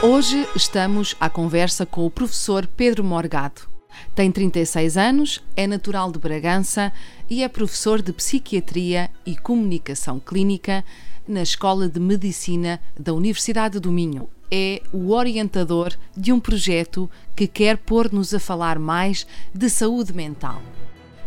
Hoje estamos à conversa com o professor Pedro Morgado. Tem 36 anos, é natural de Bragança e é professor de Psiquiatria e Comunicação Clínica na Escola de Medicina da Universidade do Minho. É o orientador de um projeto que quer pôr-nos a falar mais de saúde mental.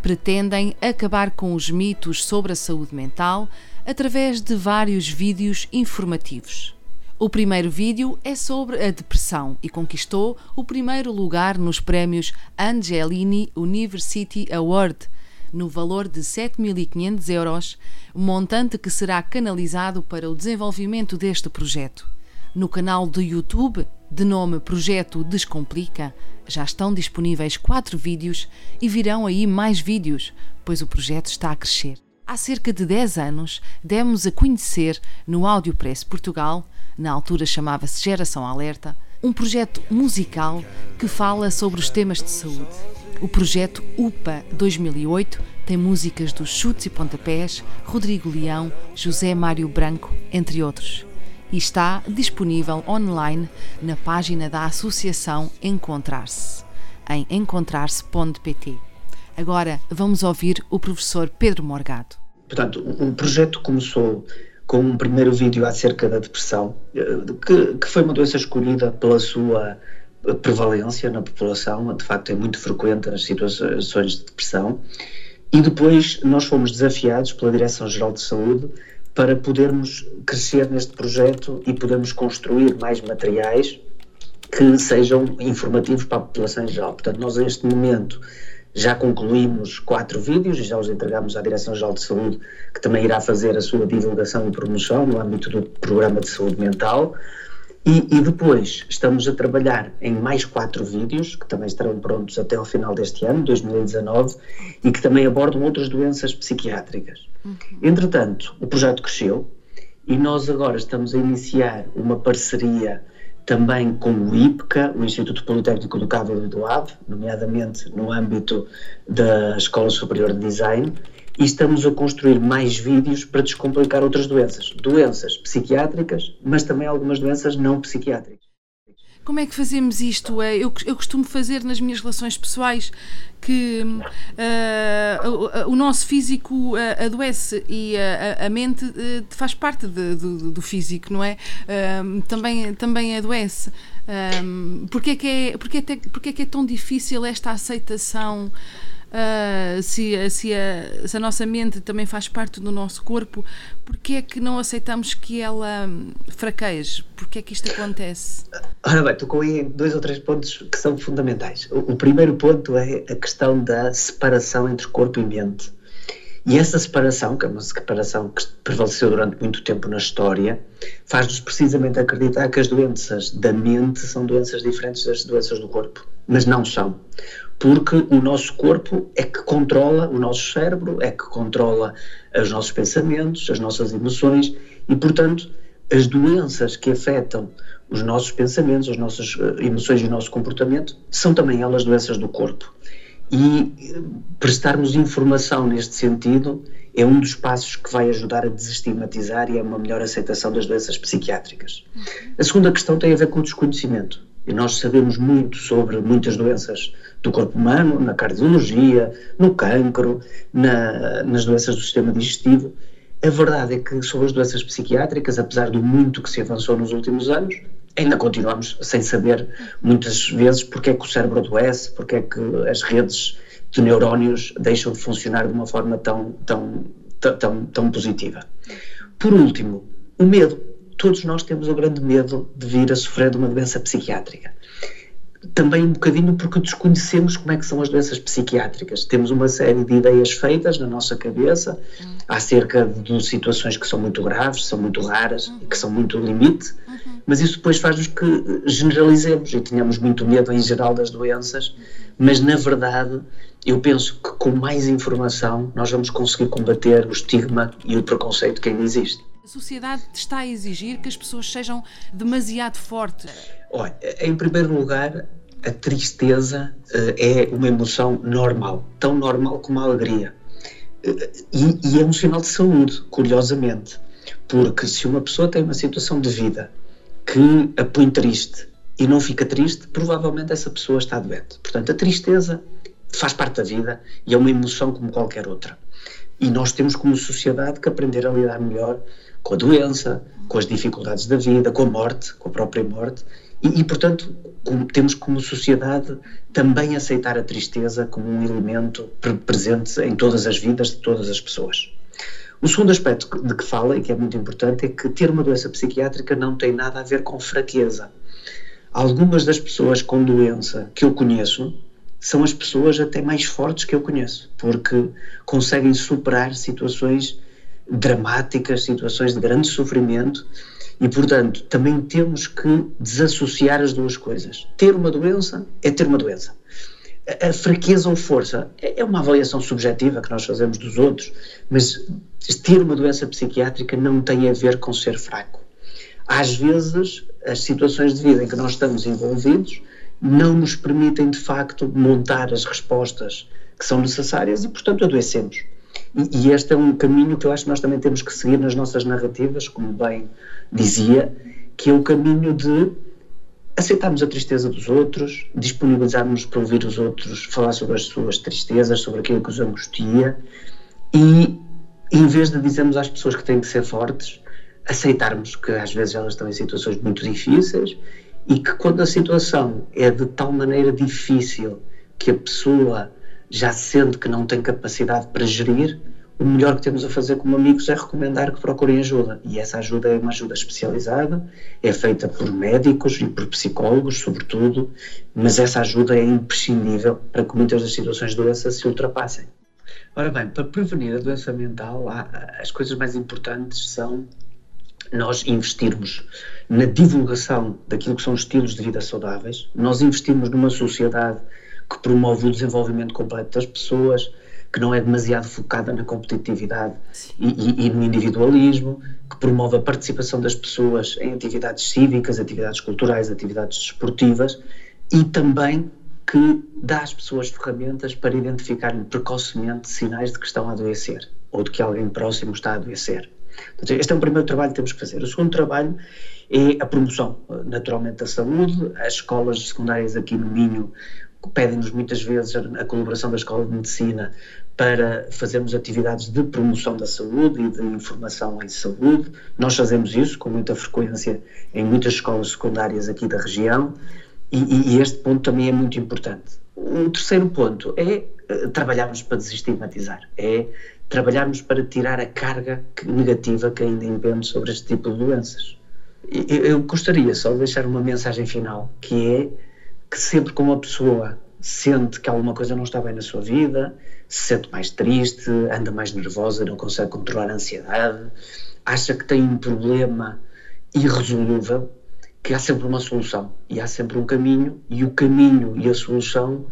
Pretendem acabar com os mitos sobre a saúde mental através de vários vídeos informativos. O primeiro vídeo é sobre a depressão e conquistou o primeiro lugar nos prémios Angelini University Award, no valor de 7.500 euros, montante que será canalizado para o desenvolvimento deste projeto. No canal do YouTube, de nome Projeto Descomplica, já estão disponíveis quatro vídeos e virão aí mais vídeos, pois o projeto está a crescer. Há cerca de 10 anos, demos a conhecer no Audiopress Portugal na altura chamava-se Geração Alerta, um projeto musical que fala sobre os temas de saúde. O projeto UPA 2008 tem músicas dos Chutes e Pontapés, Rodrigo Leão, José Mário Branco, entre outros. E está disponível online na página da Associação Encontrar-se, em encontrar-se.pt. Agora vamos ouvir o professor Pedro Morgado. Portanto, o projeto começou com um primeiro vídeo acerca da depressão, eh, que, que foi uma doença escolhida pela sua prevalência na população, de facto é muito frequente as situações de depressão, e depois nós fomos desafiados pela Direção-Geral de Saúde para podermos crescer neste projeto e podermos construir mais materiais que sejam informativos para a população em geral. Portanto, nós neste momento já concluímos quatro vídeos e já os entregamos à Direção-Geral de Saúde, que também irá fazer a sua divulgação e promoção no âmbito do Programa de Saúde Mental. E, e, depois estamos a trabalhar em mais quatro vídeos, que também estarão prontos até ao final deste ano, 2019, e que também abordam outras doenças psiquiátricas. Uhum. Entretanto, o projeto cresceu e nós agora estamos a iniciar uma parceria também com o IPCA, o Instituto Politécnico do Cabo Delgado, nomeadamente no âmbito da Escola Superior de Design, e estamos a construir mais vídeos para descomplicar outras doenças, doenças psiquiátricas, mas também algumas doenças não psiquiátricas. Como é que fazemos isto? É, eu, eu costumo fazer nas minhas relações pessoais que uh, o, o, nosso físico uh, adoece e a, a mente uh, faz parte de, do, do, físico, não é? também, também adoece. Um, porque, é que é, porque, é, porque é que é tão difícil esta aceitação? Uh, se, se, a, se, a, nossa mente também faz parte do nosso corpo, porque é que não aceitamos que ela fraqueje? Porque é que isto acontece? Ora bem, tocou aí dois ou três pontos que são fundamentais. O, o primeiro ponto é a questão da separação entre corpo e mente. E essa separação, que é uma separação que prevaleceu durante muito tempo na história, faz-nos precisamente acreditar que as doenças da mente são doenças diferentes das doenças do corpo. Mas não são porque o nosso corpo é que controla o nosso cérebro, é que controla os nossos pensamentos, as nossas emoções e, portanto, as doenças que afetam os nossos pensamentos, as nossas eh, emoções e o nosso comportamento são também elas doenças do corpo. E eh, prestarmos informação neste sentido é um dos passos que vai ajudar a desestigmatizar e a uma melhor aceitação das doenças psiquiátricas. A segunda questão tem a ver com o desconhecimento. E nós sabemos muito sobre muitas doenças do corpo humano, na cardiologia, no cancro, na, nas doenças do sistema digestivo. A verdade é que sobre as doenças psiquiátricas, apesar do muito que se avançou nos últimos anos, ainda continuamos sem saber muitas vezes porque é que o cérebro adoece, porque é que as redes de neurónios deixam de funcionar de uma forma tão, tão, tão, tão positiva. Por último, o medo. Todos nós temos o grande medo de vir a sofrer de uma doença psiquiátrica também um bocadinho porque desconhecemos como é que são as doenças psiquiátricas. Temos uma série de ideias feitas na nossa cabeça acerca de situações que são muito graves, são muito raras e que são muito limite, mas isso depois faz-nos que generalizemos e tenhamos muito medo em geral das doenças, mas na verdade eu penso que com mais informação nós vamos conseguir combater o estigma e o preconceito que ainda existe. A sociedade está a exigir que as pessoas sejam demasiado fortes. Olha, em primeiro lugar, a tristeza uh, é uma emoção normal, tão normal como a alegria. Uh, e, e, é um sinal de saúde, curiosamente, porque se uma pessoa tem uma situação de vida que a põe triste e não fica triste, provavelmente essa pessoa está doente. Portanto, a tristeza faz parte da vida e é uma emoção como qualquer outra. E nós temos, como sociedade, que aprender a lidar melhor com a doença, com as dificuldades da vida, com a morte, com a própria morte, e, e portanto, como, temos como sociedade também aceitar a tristeza como um elemento presente em todas as vidas de todas as pessoas. O segundo aspecto de que fala, e que é muito importante, é que ter uma doença psiquiátrica não tem nada a ver com fraqueza. Algumas das pessoas com doença que eu conheço são as pessoas até mais fortes que eu conheço, porque conseguem superar situações dramáticas, situações de grande sofrimento e, portanto, também temos que desassociar as duas coisas. Ter uma doença é ter uma doença. A fraqueza ou força é, é uma avaliação subjetiva que nós fazemos dos outros, mas ter uma doença psiquiátrica não tem a ver com ser fraco. Às vezes, as situações de vida em que nós estamos envolvidos não nos permitem, de facto, montar as respostas que são necessárias e, portanto, adoecemos. E, e, este é um caminho que eu acho que nós também temos que seguir nas nossas narrativas, como bem dizia, que é o caminho de aceitarmos a tristeza dos outros, disponibilizarmos para ouvir os outros, falar sobre as suas tristezas, sobre aquilo que os angustia e, em vez de dizermos às pessoas que têm que ser fortes, aceitarmos que às vezes elas estão em situações muito difíceis e que quando a situação é de tal maneira difícil que a pessoa já sente que não tem capacidade para gerir, o melhor que temos a fazer como amigos é recomendar que procurem ajuda. E essa ajuda é uma ajuda especializada, é feita por médicos e por psicólogos, sobretudo, mas essa ajuda é imprescindível para que muitas das situações de doença se ultrapassem. Ora bem, para prevenir a doença mental, as coisas mais importantes são nós investirmos na divulgação daquilo que são estilos de vida saudáveis, nós investirmos numa sociedade que promove o desenvolvimento completo das pessoas, que não é demasiado focada na competitividade e, e, e, no individualismo, que promove a participação das pessoas em atividades cívicas, atividades culturais, atividades desportivas e também que dá às pessoas ferramentas para identificarem precocemente sinais de que estão a adoecer ou de que alguém próximo está a adoecer. Este é o primeiro trabalho que temos que fazer. O segundo trabalho é a promoção, naturalmente, da saúde. As escolas secundárias aqui no Minho pedem-nos muitas vezes a colaboração da Escola de Medicina para fazermos atividades de promoção da saúde e de informação em saúde. Nós fazemos isso com muita frequência em muitas escolas secundárias aqui da região e, e este ponto também é muito importante. O terceiro ponto é uh, trabalharmos para desestigmatizar, é trabalharmos para tirar a carga negativa que ainda impende sobre este tipo de doenças. Eu, gostaria só de deixar uma mensagem final, que é que sempre que uma pessoa sente que alguma coisa não está bem na sua vida, se sente mais triste, anda mais nervosa, não consegue controlar a ansiedade, acha que tem um problema irresolúvel, que há sempre uma solução e há sempre um caminho, e o caminho e a solução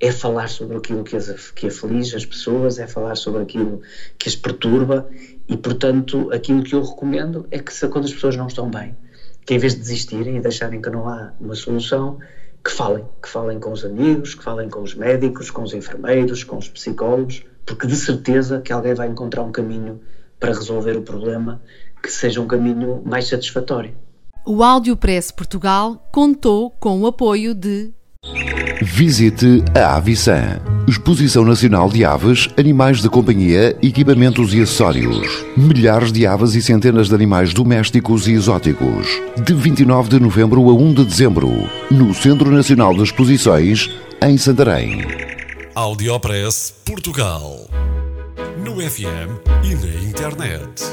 é falar sobre aquilo que as, que aflige as pessoas, é falar sobre aquilo que as perturba, e portanto aquilo que eu recomendo é que se, quando as pessoas não estão bem, que em vez de desistirem e deixarem que não há uma solução, que falem, que falem com os amigos, que falem com os médicos, com os enfermeiros, com os psicólogos, porque de certeza que alguém vai encontrar um caminho para resolver o problema que seja um caminho mais satisfatório. O Áudio Press Portugal contou com o apoio de Visite a Avisan, Exposição Nacional de Aves, Animais de Companhia, Equipamentos e Acessórios. Milhares de aves e centenas de animais domésticos e exóticos. De 29 de novembro a 1 de dezembro, no Centro Nacional de Exposições, em Santarém. Audiopress Portugal. No FM e na internet.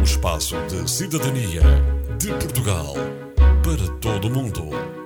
O espaço de cidadania de Portugal para todo o mundo.